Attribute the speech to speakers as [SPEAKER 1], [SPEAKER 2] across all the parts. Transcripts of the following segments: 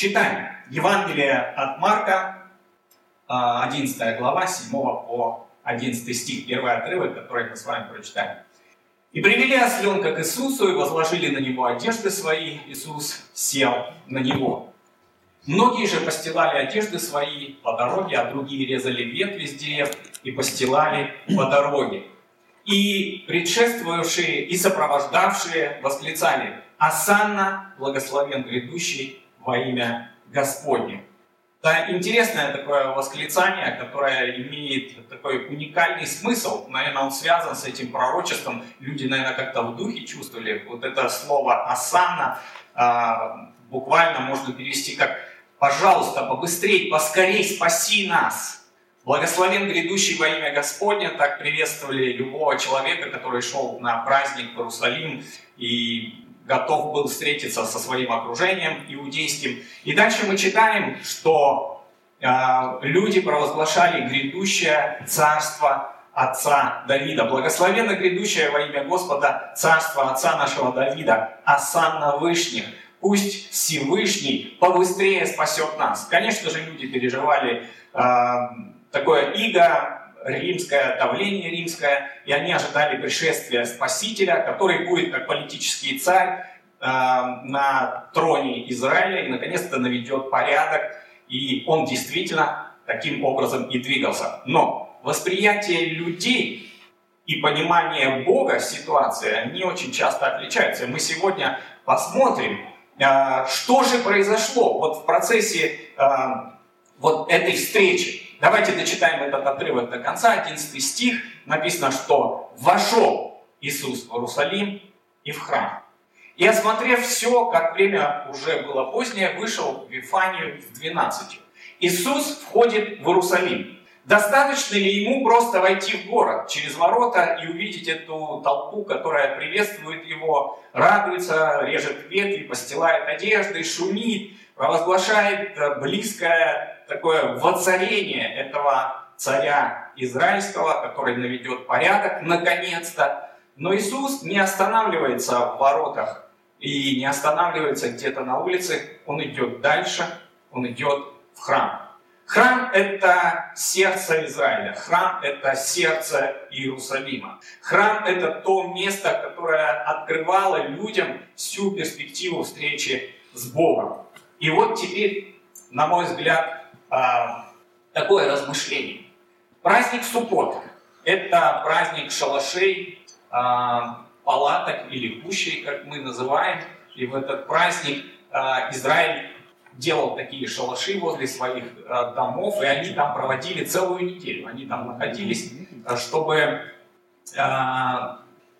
[SPEAKER 1] Читаем. Евангелие от Марка, 11 а, глава, 7 по 11 стих, первый отрывок, который мы с вами прочитаем. «И привели осленка к Иисусу, и возложили на него одежды свои. Иисус сел на него. Многие же постилали одежды свои по дороге, а другие резали ветви с дерев и постилали по дороге. И предшествовавшие и сопровождавшие восклицали «Асанна, благословен грядущий во имя Господне». Это интересное такое восклицание, которое имеет такой уникальный смысл. Наверное, он связан с этим пророчеством. Люди, наверное, как-то в духе чувствовали. Вот это слово «асана» а, буквально можно перевести как «пожалуйста, побыстрей, поскорей спаси нас». Благословен грядущий во имя Господня, так приветствовали любого человека, который шел на праздник в Иерусалим и готов был встретиться со своим окружением иудейским. И дальше мы читаем, что э, люди провозглашали грядущее царство отца Давида. Благословенно грядущее во имя Господа царство отца нашего Давида, Асанна Вышних. Пусть Всевышний побыстрее спасет нас. Конечно же, люди переживали э, такое иго, римское давление римское, и они ожидали пришествия Спасителя, который будет как политический царь э, на троне Израиля и наконец-то наведет порядок, и он действительно таким образом и двигался. Но восприятие людей и понимание Бога ситуации, они очень часто отличаются. Мы сегодня посмотрим, э, что же произошло вот в процессе э, вот этой встречи. Давайте дочитаем этот отрывок до конца, 11 стих. Написано, что «вошел Иисус в Иерусалим и в храм. И осмотрев все, как время уже было позднее, вышел в Вифанию с двенадцатью. Иисус входит в Иерусалим. Достаточно ли ему просто войти в город через ворота и увидеть эту толпу, которая приветствует его, радуется, режет ветви, постилает одежды, шумит, провозглашает близкое такое воцарение этого царя израильского, который наведет порядок наконец-то. Но Иисус не останавливается в воротах и не останавливается где-то на улице, он идет дальше, он идет в храм. Храм – это сердце Израиля, храм – это сердце Иерусалима. Храм – это то место, которое открывало людям всю перспективу встречи с Богом. И вот теперь, на мой взгляд, а, такое размышление. Праздник Суккот – это праздник шалашей, а, палаток или кущей, как мы называем. И в этот праздник а, Израиль делал такие шалаши возле своих домов, и они там проводили целую неделю. Они там находились, чтобы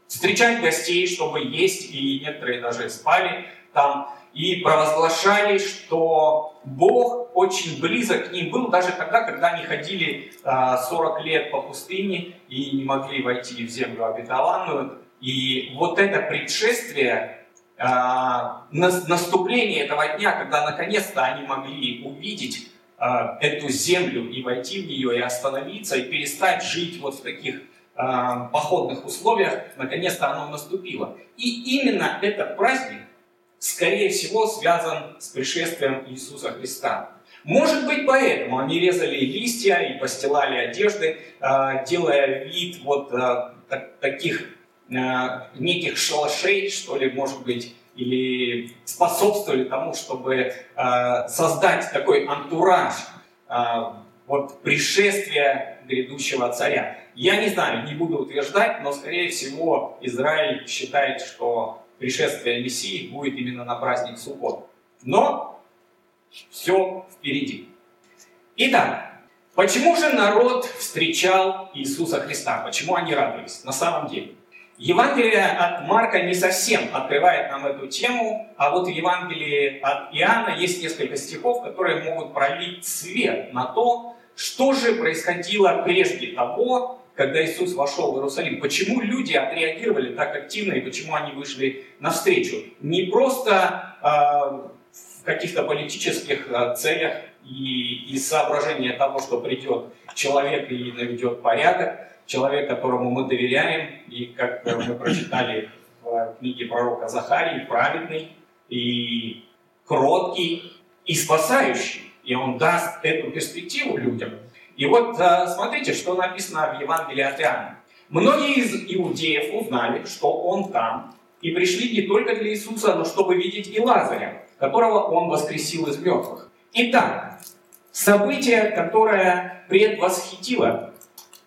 [SPEAKER 1] встречать гостей, чтобы есть, и некоторые даже спали там и провозглашали, что Бог очень близок к ним был даже тогда, когда они ходили 40 а, лет по пустыне и не могли войти в землю обетованную. И вот это предшествие, а, наступление этого дня, когда наконец-то они могли увидеть а, эту землю и войти в нее, и остановиться, и перестать жить вот в таких походных условиях, наконец-то оно наступило. И именно этот праздник скорее всего, связан с пришествием Иисуса Христа. Может быть, поэтому они резали листья и постилали одежды, а, делая вид вот а, таких а, неких шалашей, что ли, может быть, или способствовали тому, чтобы создать такой антураж вот пришествия грядущего царя. Я не знаю, не буду утверждать, но, скорее всего, Израиль считает, что пришествие Мессии будет именно на праздник Суккот. Но все впереди. Итак, почему же народ встречал Иисуса Христа? Почему они радовались? На самом деле. Евангелие от Марка не совсем открывает нам эту тему, а вот в Евангелии от Иоанна есть несколько стихов, которые могут пролить свет на то, что же происходило прежде того, когда Иисус вошел в Иерусалим. Почему люди отреагировали так активно и почему они вышли навстречу? Не просто э, в каких-то политических э, целях и из соображения того, что придет человек и наведет порядок, человек, которому мы доверяем, и как мы прочитали в книге пророка Захарии, праведный и кроткий, и спасающий. И Он даст эту перспективу людям. И вот э, смотрите, что написано в Евангелии от Иоанна. Многие из иудеев узнали, что Он там, и пришли не только для Иисуса, но чтобы видеть и Лазаря, которого Он воскресил из мертвых. Итак, событие, которое предвосхитило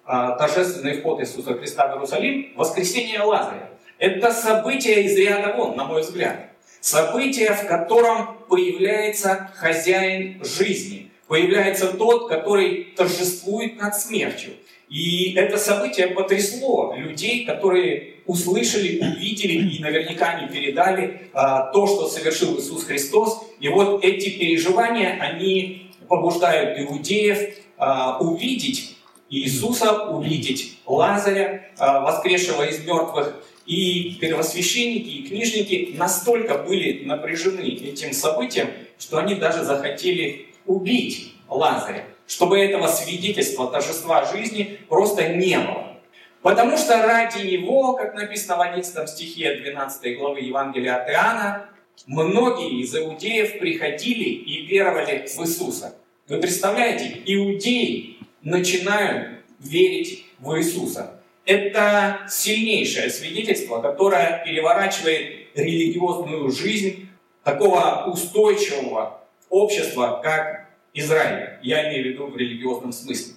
[SPEAKER 1] а, торжественный вход Иисуса Христа в Иерусалим, воскресение Лазаря. Это событие из ряда вон, на мой взгляд. Событие, в котором появляется хозяин жизни, появляется тот, который торжествует над смертью. И это событие потрясло людей, которые услышали, увидели и наверняка не передали а, то, что совершил Иисус Христос. И вот эти переживания, они побуждают иудеев а, увидеть Иисуса, увидеть Лазаря, а, воскресшего из мертвых. И первосвященники и книжники настолько были напряжены этим событием, что они даже захотели убить Лазаря, чтобы этого свидетельства торжества жизни просто не было. Потому что ради него, как написано в 11 стихе 12 главы Евангелия от Иоанна, многие из иудеев приходили и веровали в Иисуса. Вы представляете, иудеи начинают верить в Иисуса. Это сильнейшее свидетельство, которое переворачивает религиозную жизнь такого устойчивого общества, как Израиль. Я имею в виду в религиозном смысле.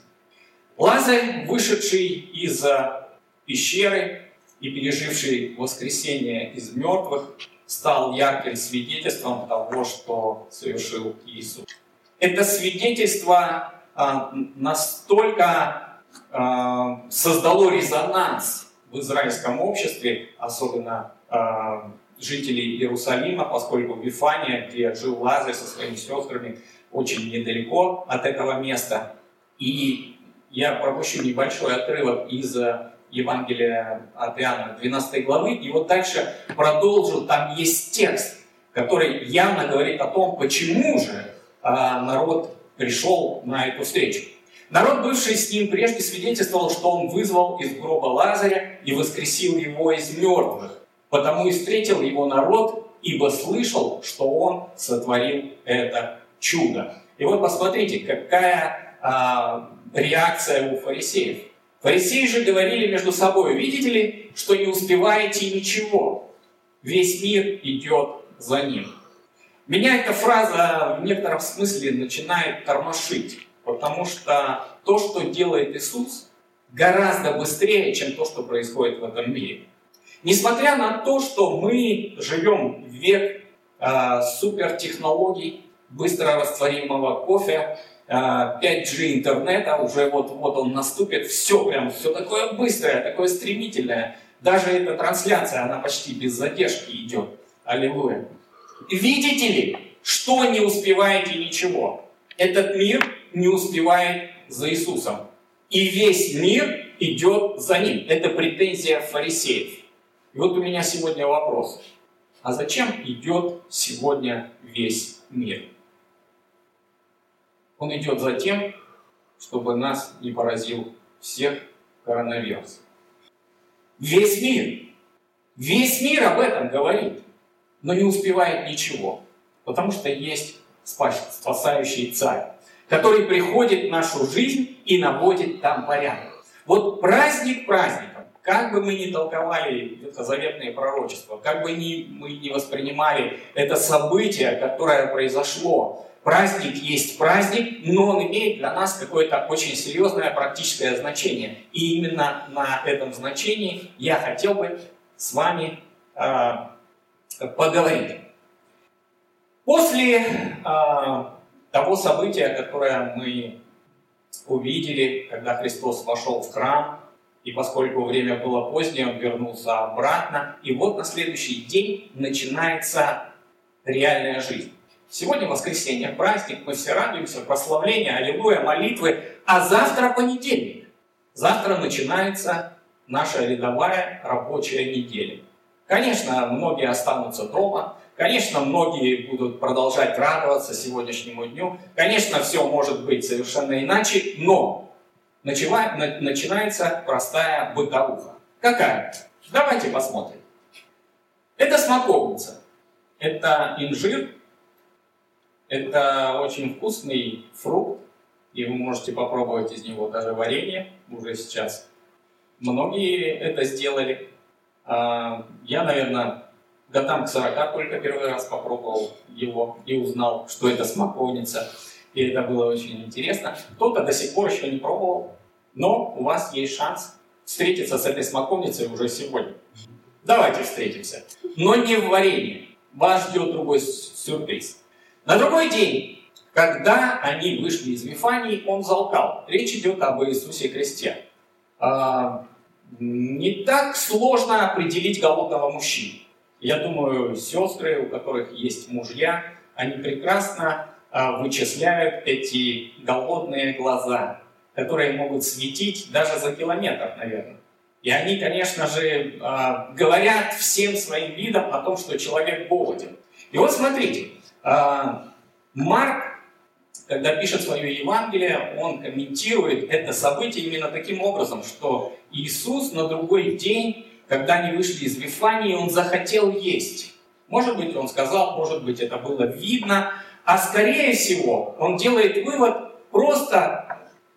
[SPEAKER 1] Лазарь, вышедший из пещеры и переживший воскресение из мертвых, стал ярким свидетельством того, что совершил Иисус. Это свидетельство а, настолько а, создало резонанс в израильском обществе, особенно жителей Иерусалима, поскольку Вифания, где жил Лазарь со своими сестрами, очень недалеко от этого места. И я пропущу небольшой отрывок из Евангелия от Иоанна 12 главы, и вот дальше продолжу, там есть текст, который явно говорит о том, почему же народ пришел на эту встречу. Народ, бывший с ним прежде, свидетельствовал, что он вызвал из гроба Лазаря и воскресил его из мертвых. Потому и встретил его народ, ибо слышал, что он сотворил это чудо. И вот посмотрите, какая а, реакция у фарисеев. Фарисеи же говорили между собой, видите ли, что не успеваете ничего. Весь мир идет за ним. Меня эта фраза в некотором смысле начинает тормошить. Потому что то, что делает Иисус, гораздо быстрее, чем то, что происходит в этом мире. Несмотря на то, что мы живем в век э, супертехнологий, быстро растворимого кофе, э, 5G интернета, уже вот-вот он наступит, все прям, все такое быстрое, такое стремительное. Даже эта трансляция, она почти без задержки идет. Аллилуйя. Видите ли, что не успеваете ничего? Этот мир не успевает за Иисусом. И весь мир идет за ним. Это претензия фарисеев. И вот у меня сегодня вопрос. А зачем идет сегодня весь мир? Он идет за тем, чтобы нас не поразил всех коронавирус. Весь мир. Весь мир об этом говорит, но не успевает ничего, потому что есть спасающий царь который приходит в нашу жизнь и наводит там порядок. Вот праздник праздником, как бы мы ни толковали ветхозаветные пророчества, как бы ни, мы не воспринимали это событие, которое произошло, праздник есть праздник, но он имеет для нас какое-то очень серьезное практическое значение. И именно на этом значении я хотел бы с вами э, поговорить. После э, того события, которое мы увидели, когда Христос вошел в храм, и поскольку время было позднее, он вернулся обратно. И вот на следующий день начинается реальная жизнь. Сегодня воскресенье, праздник, мы все радуемся, прославление, аллилуйя, молитвы, а завтра понедельник. Завтра начинается наша рядовая рабочая неделя. Конечно, многие останутся дома, Конечно, многие будут продолжать радоваться сегодняшнему дню. Конечно, все может быть совершенно иначе, но начинается простая бытовуха. Какая? Давайте посмотрим. Это смоковница. Это инжир, Это очень вкусный фрукт, и вы можете попробовать из него даже варенье уже сейчас. Многие это сделали. А, я, наверное, годам к 40 только первый раз попробовал его и узнал, что это смоковница. И это было очень интересно. Кто-то до сих пор еще не пробовал, но у вас есть шанс встретиться с этой смоковницей уже сегодня. Давайте встретимся. Но не в варенье. Вас ждет другой сюрприз. На другой день, когда они вышли из Вифании, он залкал. Речь идет об Иисусе Христе. А, не так сложно определить голодного мужчину. Я думаю, сестры, у которых есть мужья, они прекрасно а, вычисляют эти голодные глаза, которые могут светить даже за километр, наверное. И они, конечно же, а, говорят всем своим видом о том, что человек голоден. И вот смотрите, а, Марк, когда пишет свое Евангелие, он комментирует это событие именно таким образом, что Иисус на другой день, когда они вышли из Вифании, он захотел есть. Может быть, он сказал, может быть, это было видно, а скорее всего, он делает вывод просто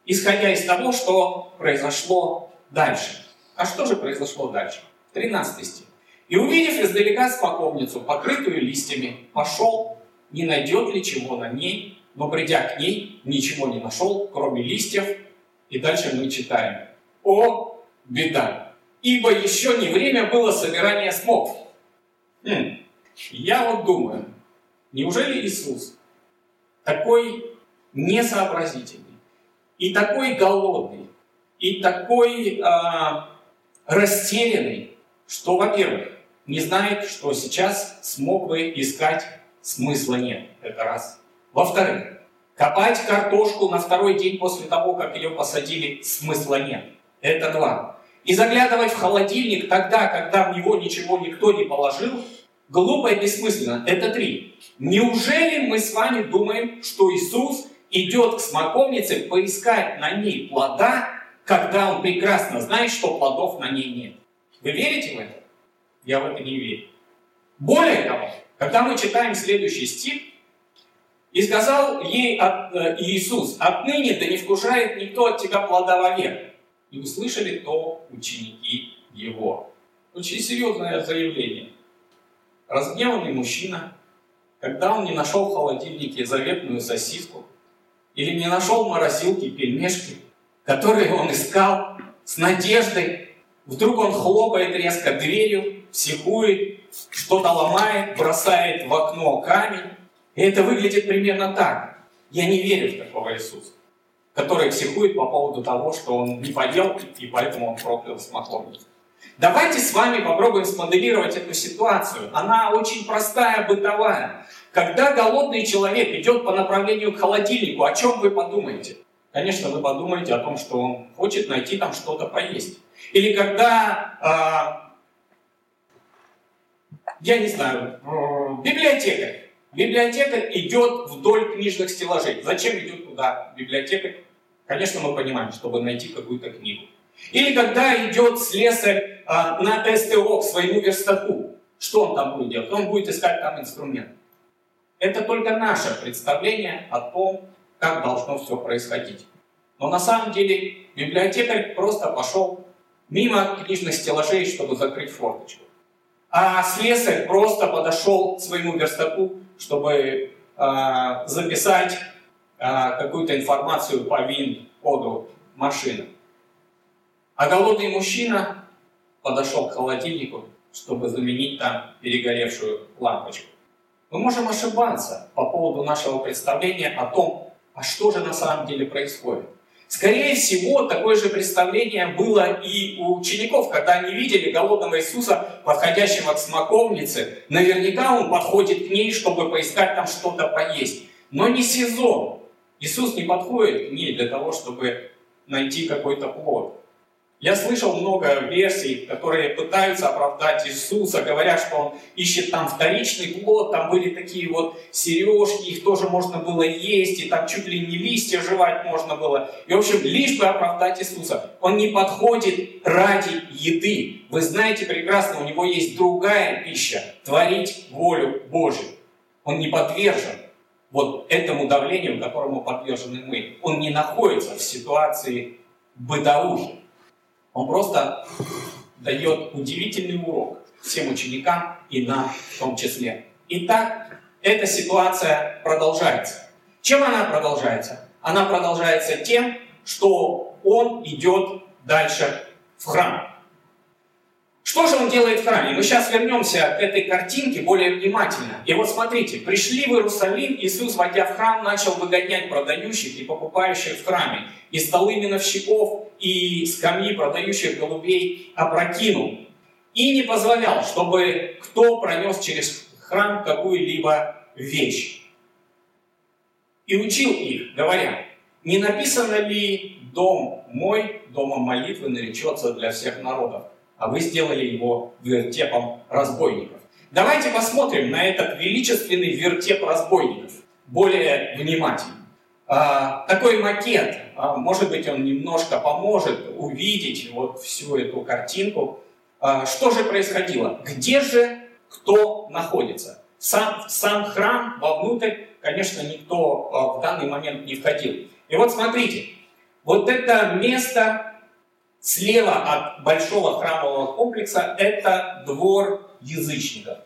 [SPEAKER 1] исходя из того, что произошло дальше. А что же произошло дальше? 13 стих. «И увидев издалека споковницу, покрытую листьями, пошел не найдет ли чего на ней, но придя к ней, ничего не нашел, кроме листьев. И дальше мы читаем. О, беда! Ибо еще не время было собирания смоков. Хм. Я вот думаю, неужели Иисус такой несообразительный, и такой голодный, и такой а, растерянный, что, во-первых, не знает, что сейчас смог бы искать смысла нет. Это раз. Во-вторых, копать картошку на второй день после того, как ее посадили, смысла нет. Это два. И заглядывать в холодильник тогда, когда в него ничего никто не положил, глупо и бессмысленно. Это три. Неужели мы с вами думаем, что Иисус идет к смоковнице поискать на ней плода, когда он прекрасно знает, что плодов на ней нет? Вы верите в это? Я в это не верю. Более того, когда мы читаем следующий стих, «И сказал ей от, э, Иисус, отныне да не вкушает никто от тебя плода вовек». И услышали то ученики его. Очень серьезное заявление. Разгневанный мужчина, когда он не нашел в холодильнике заветную сосиску, или не нашел в морозилке пельмешки, которые он искал с надеждой, вдруг он хлопает резко дверью, психует, что-то ломает, бросает в окно камень. И это выглядит примерно так. Я не верю в такого Иисуса, который психует по поводу того, что он не поел, и поэтому он проклял смоковницу. Давайте с вами попробуем смоделировать эту ситуацию. Она очень простая, бытовая. Когда голодный человек идет по направлению к холодильнику, о чем вы подумаете? Конечно, вы подумаете о том, что он хочет найти там что-то поесть. Или когда а, я не знаю, библиотекарь. Библиотекарь идет вдоль книжных стеллажей. Зачем идет туда библиотекарь? Конечно, мы понимаем, чтобы найти какую-то книгу. Или когда идет слесарь а, на СТО к своему верстаку, что он там будет делать? Он будет искать там инструмент. Это только наше представление о том, как должно все происходить. Но на самом деле библиотекарь просто пошел мимо книжных стеллажей, чтобы закрыть форточку. А слесарь просто подошел к своему верстаку, чтобы э, записать э, какую-то информацию по ВИН-коду машины. А голодный мужчина подошел к холодильнику, чтобы заменить там перегоревшую лампочку. Мы можем ошибаться по поводу нашего представления о том, а что же на самом деле происходит. Скорее всего, такое же представление было и у учеников, когда они видели голодного Иисуса, подходящего к смоковнице. Наверняка он подходит к ней, чтобы поискать там что-то поесть. Но не сезон. Иисус не подходит к ней для того, чтобы найти какой-то плод. Я слышал много версий, которые пытаются оправдать Иисуса, говорят, что он ищет там вторичный плод, там были такие вот сережки, их тоже можно было есть, и там чуть ли не листья жевать можно было. И, в общем, лишь бы оправдать Иисуса. Он не подходит ради еды. Вы знаете прекрасно, у него есть другая пища – творить волю Божью. Он не подвержен вот этому давлению, которому подвержены мы. Он не находится в ситуации бытовухи. Он просто дает удивительный урок всем ученикам и нам в том числе. Итак, эта ситуация продолжается. Чем она продолжается? Она продолжается тем, что он идет дальше в храм. Что же он делает в храме? Мы сейчас вернемся к этой картинке более внимательно. И вот смотрите, пришли в Иерусалим, Иисус, войдя в храм, начал выгонять продающих и покупающих в храме. И столы миновщиков, и скамьи продающих голубей опрокинул. И не позволял, чтобы кто пронес через храм какую-либо вещь. И учил их, говоря, не написано ли «Дом мой, домом молитвы наречется для всех народов», а вы сделали его вертепом разбойников. Давайте посмотрим на этот величественный вертеп разбойников более внимательно. А, такой макет, а, может быть, он немножко поможет увидеть вот всю эту картинку. А, что же происходило? Где же кто находится? Сам, сам храм вовнутрь, конечно, никто в данный момент не входил. И вот смотрите, вот это место Слева от большого храмового комплекса это двор язычников.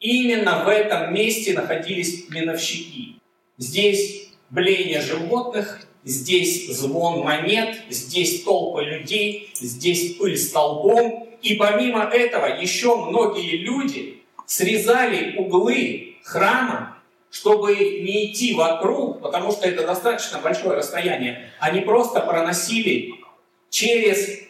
[SPEAKER 1] Именно в этом месте находились миновщики. Здесь блеяние животных, здесь звон монет, здесь толпы людей, здесь пыль столбом. И помимо этого еще многие люди срезали углы храма, чтобы не идти вокруг, потому что это достаточно большое расстояние. Они просто проносили через э,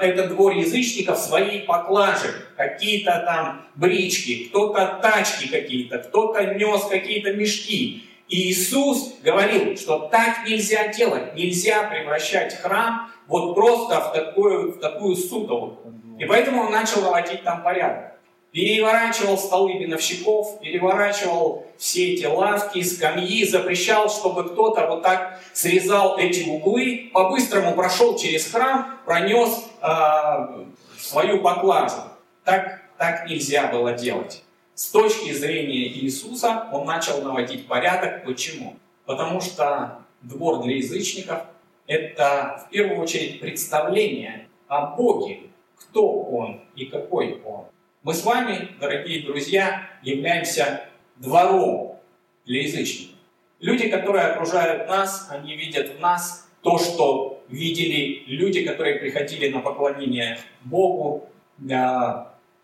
[SPEAKER 1] этот двор язычников свои поклажи, какие-то там брички, кто-то тачки какие-то, кто-то нес какие-то мешки. И Иисус говорил, что так нельзя делать, нельзя превращать храм вот просто в такую, в такую сутолу. И поэтому он начал наводить там порядок переворачивал столы биновщиков, переворачивал все эти лавки, скамьи, запрещал, чтобы кто-то вот так срезал эти углы, по-быстрому прошел через храм, пронес э, свою поклажу. Так, так нельзя было делать. С точки зрения Иисуса он начал наводить порядок. Почему? Потому что двор для язычников – это в первую очередь представление о Боге, кто Он и какой Он. Мы с вами, дорогие друзья, являемся двором для язычников. Люди, которые окружают нас, они видят в нас то, что видели люди, которые приходили на поклонение Богу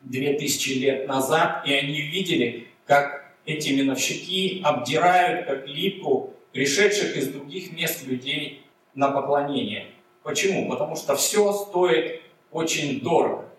[SPEAKER 1] две тысячи лет назад, и они видели, как эти миновщики обдирают, как липку, пришедших из других мест людей на поклонение. Почему? Потому что все стоит очень дорого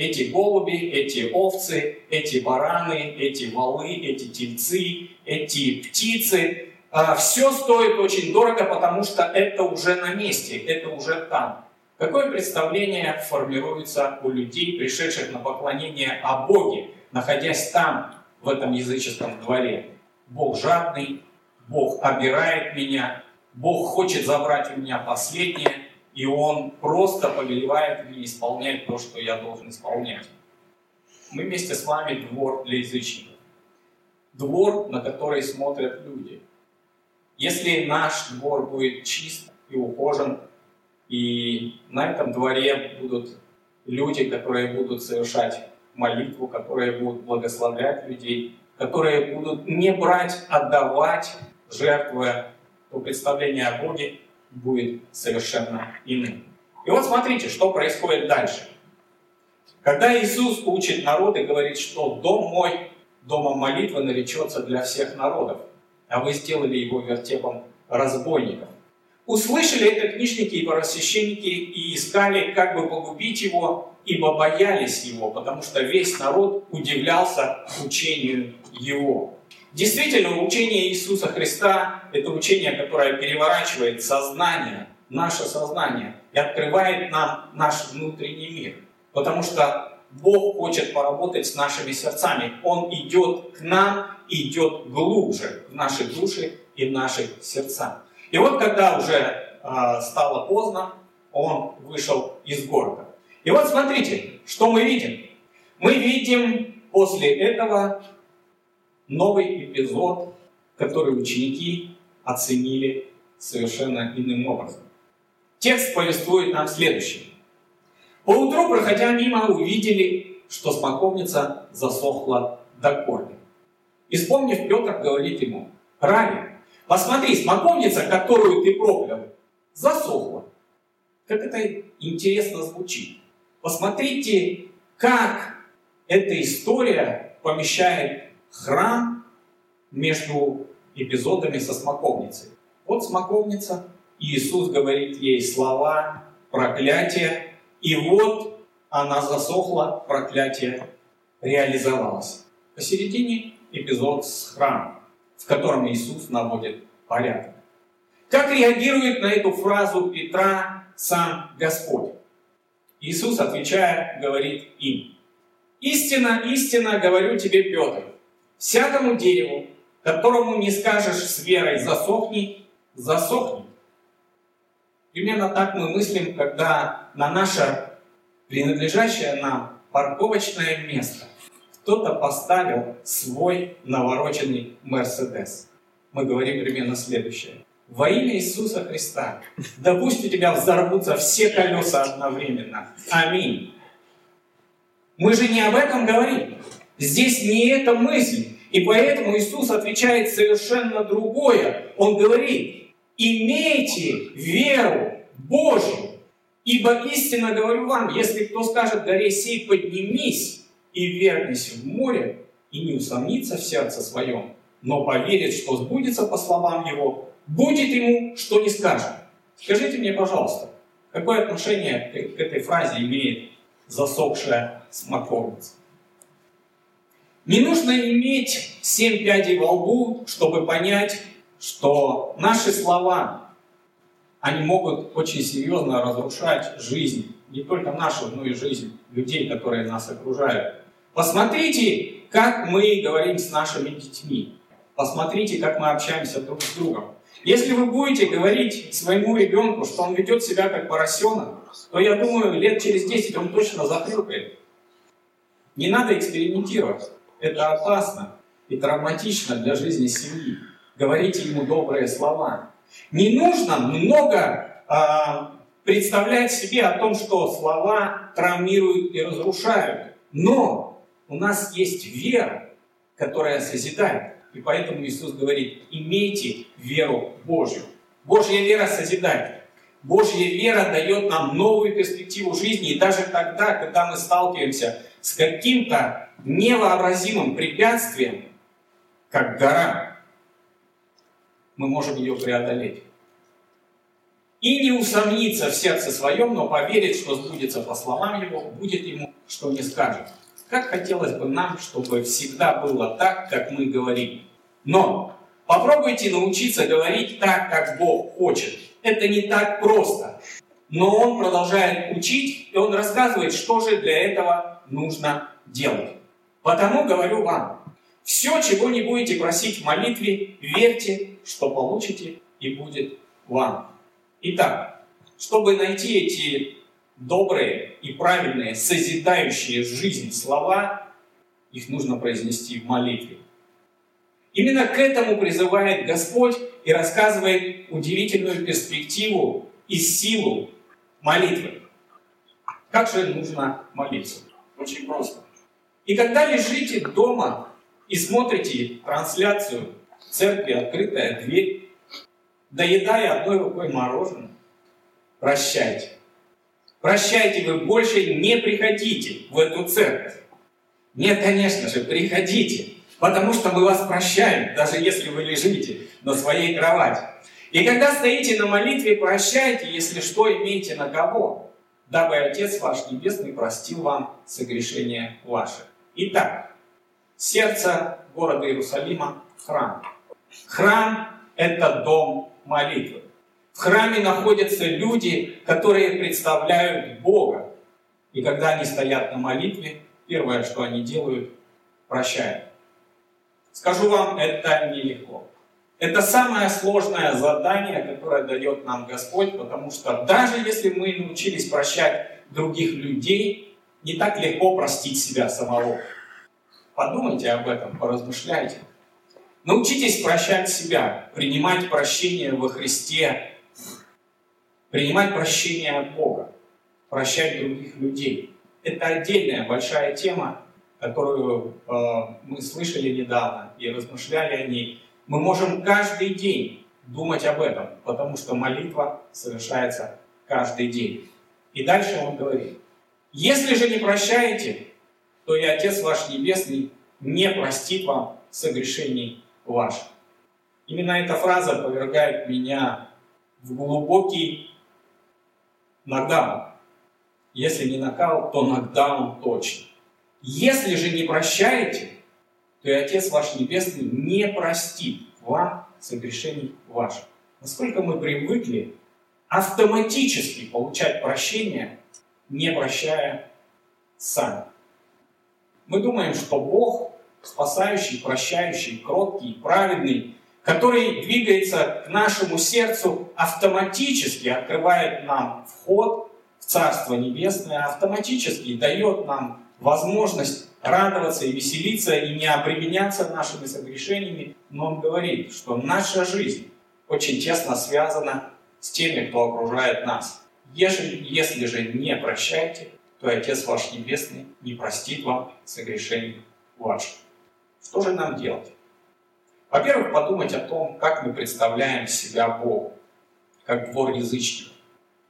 [SPEAKER 1] эти голуби, эти овцы, эти бараны, эти валы, эти тельцы, эти птицы. А, Все стоит очень дорого, потому что это уже на месте, это уже там. Какое представление формируется у людей, пришедших на поклонение о Боге, находясь там, в этом языческом дворе? Бог жадный, Бог обирает меня, Бог хочет забрать у меня последнее, и он просто повелевает мне исполнять то, что я должен исполнять. Мы вместе с вами двор для язычников. Двор, на который смотрят люди. Если наш двор будет чист и ухожен, и на этом дворе будут люди, которые будут совершать молитву, которые будут благословлять людей, которые будут не брать, отдавать, жертвуя, то представление о Боге будет совершенно иным. И вот смотрите, что происходит дальше. Когда Иисус учит народ и говорит, что «Дом мой, домом молитвы наречется для всех народов, а вы сделали его вертепом разбойников». Услышали это книжники и первосвященники и искали, как бы погубить его, ибо боялись его, потому что весь народ удивлялся учению его. Действительно, учение Иисуса Христа – это учение, которое переворачивает сознание, наше сознание, и открывает нам наш внутренний мир. Потому что Бог хочет поработать с нашими сердцами. Он идет к нам, идет глубже в наши души и в наши сердца. И вот когда уже э, стало поздно, он вышел из города. И вот смотрите, что мы видим. Мы видим после этого новый эпизод, который ученики оценили совершенно иным образом. Текст повествует нам следующее. Поутру, проходя мимо, увидели, что смоковница засохла до корня. И Петр говорит ему, «Рави, посмотри, смоковница, которую ты проклял, засохла». Как это интересно звучит. Посмотрите, как эта история помещает храм между эпизодами со смоковницей. Вот смоковница, Иисус говорит ей слова проклятия, и вот она засохла, проклятие реализовалось. Посередине эпизод с храмом, в котором Иисус наводит порядок. Как реагирует на эту фразу Петра сам Господь? Иисус, отвечая, говорит им, «Истина, истина, говорю тебе, Петр, всякому дереву, которому не скажешь с верой «засохни», засохнет. Примерно так мы мыслим, когда на наше принадлежащее нам парковочное место кто-то поставил свой навороченный Мерседес. Мы говорим примерно следующее. Во имя Иисуса Христа, да пусть у тебя взорвутся все колеса одновременно. Аминь. Мы же не об этом говорим. Здесь не эта мысль. И поэтому Иисус отвечает совершенно другое. Он говорит, имейте веру Божью. Ибо истинно говорю вам, если кто скажет горе сей, поднимись и вернись в море, и не усомнится в сердце своем, но поверит, что сбудется по словам его, будет ему, что не скажет. Скажите мне, пожалуйста, какое отношение к этой фразе имеет засохшая смоковница? Не нужно иметь семь пядей во лбу, чтобы понять, что наши слова, они могут очень серьезно разрушать жизнь, не только нашу, но и жизнь людей, которые нас окружают. Посмотрите, как мы говорим с нашими детьми. Посмотрите, как мы общаемся друг с другом. Если вы будете говорить своему ребенку, что он ведет себя как поросенок, то я думаю, лет через 10 он точно захрюкает. Не надо экспериментировать. Это опасно и травматично для жизни семьи. Говорите ему добрые слова. Не нужно много э, представлять себе о том, что слова травмируют и разрушают. Но у нас есть вера, которая созидает. И поэтому Иисус говорит, имейте веру Божью. Божья вера созидает. Божья вера дает нам новую перспективу жизни. И даже тогда, когда мы сталкиваемся с каким-то невообразимым препятствием, как гора, мы можем ее преодолеть. И не усомниться в сердце своем, но поверить, что сбудется по словам его, будет ему, что не скажет. Как хотелось бы нам, чтобы всегда было так, как мы говорим. Но попробуйте научиться говорить так, как Бог хочет. Это не так просто. Но Он продолжает учить, и Он рассказывает, что же для этого нужно делать. Потому говорю вам, все, чего не будете просить в молитве, верьте, что получите и будет вам. Итак, чтобы найти эти добрые и правильные, созидающие жизнь слова, их нужно произнести в молитве. Именно к этому призывает Господь и рассказывает удивительную перспективу и силу молитвы. Как же нужно молиться? Очень просто. И когда лежите дома и смотрите трансляцию церкви «Открытая дверь», доедая одной рукой мороженое, прощайте. Прощайте, вы больше не приходите в эту церковь. Нет, конечно же, приходите, потому что мы вас прощаем, даже если вы лежите на своей кровати. И когда стоите на молитве, прощайте, если что, имейте на кого, дабы Отец ваш Небесный простил вам согрешения ваши. Итак, сердце города Иерусалима – храм. Храм – это дом молитвы. В храме находятся люди, которые представляют Бога. И когда они стоят на молитве, первое, что они делают, прощают. Скажу вам, это нелегко. Это самое сложное задание, которое дает нам Господь, потому что даже если мы научились прощать других людей, не так легко простить себя самого. Подумайте об этом, поразмышляйте. Научитесь прощать себя, принимать прощение во Христе, принимать прощение от Бога, прощать других людей. Это отдельная большая тема, которую э, мы слышали недавно и размышляли о ней. Мы можем каждый день думать об этом, потому что молитва совершается каждый день. И дальше он говорит, если же не прощаете, то и Отец ваш Небесный не простит вам согрешений ваших. Именно эта фраза повергает меня в глубокий нокдаун. Если не нокаут, то нокдаун точно. Если же не прощаете, то и Отец ваш Небесный не простит вам согрешений ваших. Насколько мы привыкли автоматически получать прощение, не прощая сами. Мы думаем, что Бог спасающий, прощающий, кроткий, праведный, который двигается к нашему сердцу, автоматически открывает нам вход в Царство Небесное, автоматически дает нам возможность радоваться и веселиться, и не обременяться нашими согрешениями. Но он говорит, что наша жизнь очень тесно связана с теми, кто окружает нас. Если, если же не прощаете, то Отец ваш Небесный не простит вам согрешений ваших. Что же нам делать? Во-первых, подумать о том, как мы представляем себя Богу, как двор язычников.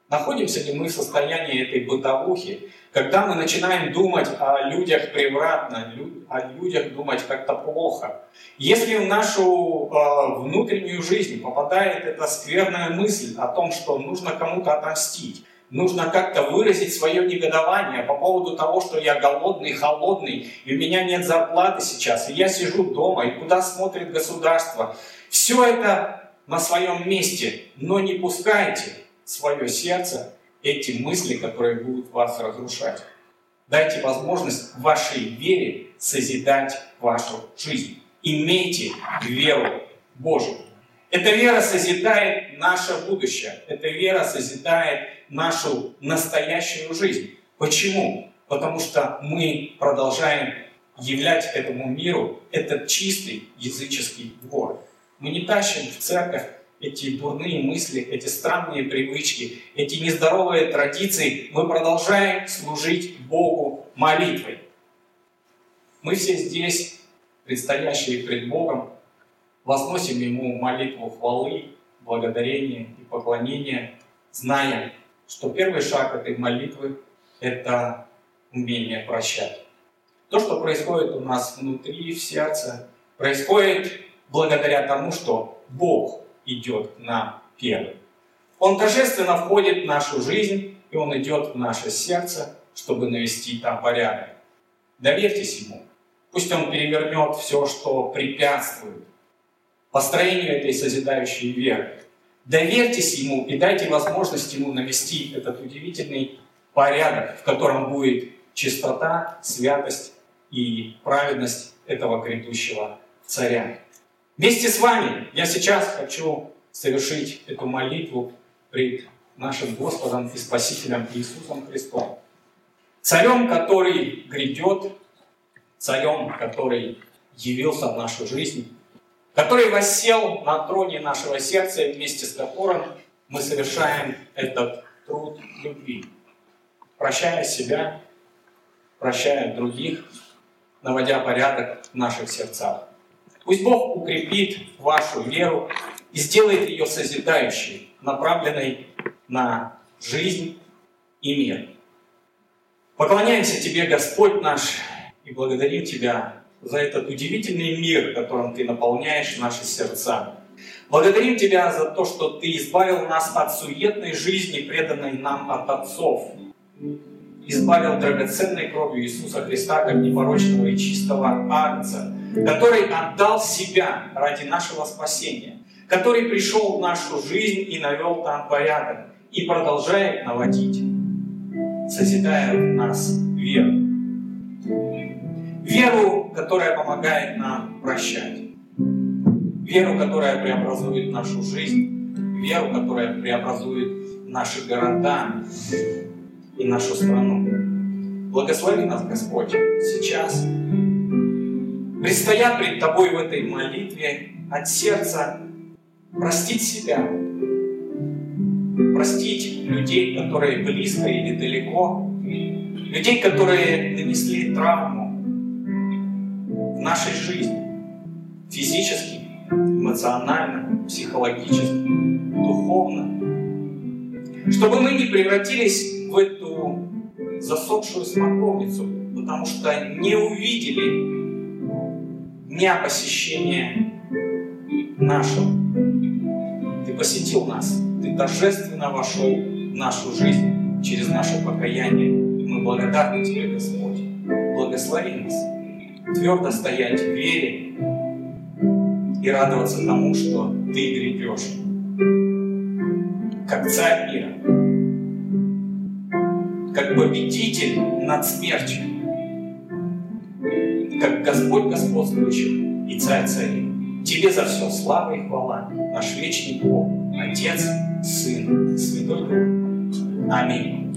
[SPEAKER 1] Находимся ли мы в состоянии этой бытовухи, когда мы начинаем думать о людях превратно, о людях думать как-то плохо. Если в нашу э, внутреннюю жизнь попадает эта скверная мысль о том, что нужно кому-то отомстить, нужно как-то выразить свое негодование по поводу того, что я голодный, холодный, и у меня нет зарплаты сейчас, и я сижу дома, и куда смотрит государство. Все это на своем месте, но не пускайте свое сердце эти мысли, которые будут вас разрушать. Дайте возможность вашей вере созидать вашу жизнь. Имейте веру Божию. Эта вера созидает наше будущее. Эта вера созидает нашу настоящую жизнь. Почему? Потому что мы продолжаем являть этому миру этот чистый языческий двор. Мы не тащим в церковь эти дурные мысли, эти странные привычки, эти нездоровые традиции, мы продолжаем служить Богу молитвой. Мы все здесь, предстоящие пред Богом, возносим Ему молитву хвалы, благодарения и поклонения, зная, что первый шаг этой молитвы – это умение прощать. То, что происходит у нас внутри, в сердце, происходит благодаря тому, что Бог идет к нам первым. Он торжественно входит в нашу жизнь, и Он идет в наше сердце, чтобы навести там порядок. Доверьтесь Ему. Пусть Он перевернет все, что препятствует построению этой созидающей веры. Доверьтесь Ему и дайте возможность Ему навести этот удивительный порядок, в котором будет чистота, святость и праведность этого грядущего царя. Вместе с вами я сейчас хочу совершить эту молитву пред нашим Господом и Спасителем Иисусом Христом. Царем, который грядет, царем, который явился в нашу жизнь, который воссел на троне нашего сердца, вместе с которым мы совершаем этот труд любви, прощая себя, прощая других, наводя порядок в наших сердцах. Пусть Бог укрепит вашу веру и сделает ее созидающей, направленной на жизнь и мир. Поклоняемся Тебе, Господь наш, и благодарим Тебя за этот удивительный мир, которым Ты наполняешь наши сердца. Благодарим Тебя за то, что Ты избавил нас от суетной жизни, преданной нам от отцов. Избавил драгоценной кровью Иисуса Христа, как непорочного и чистого агнца, который отдал себя ради нашего спасения, который пришел в нашу жизнь и навел там порядок, и продолжает наводить, созидая в нас веру. Веру, которая помогает нам прощать. Веру, которая преобразует нашу жизнь. Веру, которая преобразует наши города и нашу страну. Благослови нас, Господь, сейчас предстоят пред Тобой в этой молитве от сердца простить себя, простить людей, которые близко или далеко, людей, которые нанесли травму нашей жизни, физически, эмоционально, психологически, духовно, чтобы мы не превратились в эту засохшую смоковницу, потому что не увидели дня посещения нашего. Ты посетил нас, Ты торжественно вошел в нашу жизнь через наше покаяние. И мы благодарны Тебе, Господь. Благослови нас твердо стоять в вере и радоваться тому, что Ты гребешь, как царь мира, как победитель над смертью, как Господь господствующий и Царь царей. Тебе за все слава и хвала, наш вечный Бог, Отец, Сын, Святой Дух. Аминь.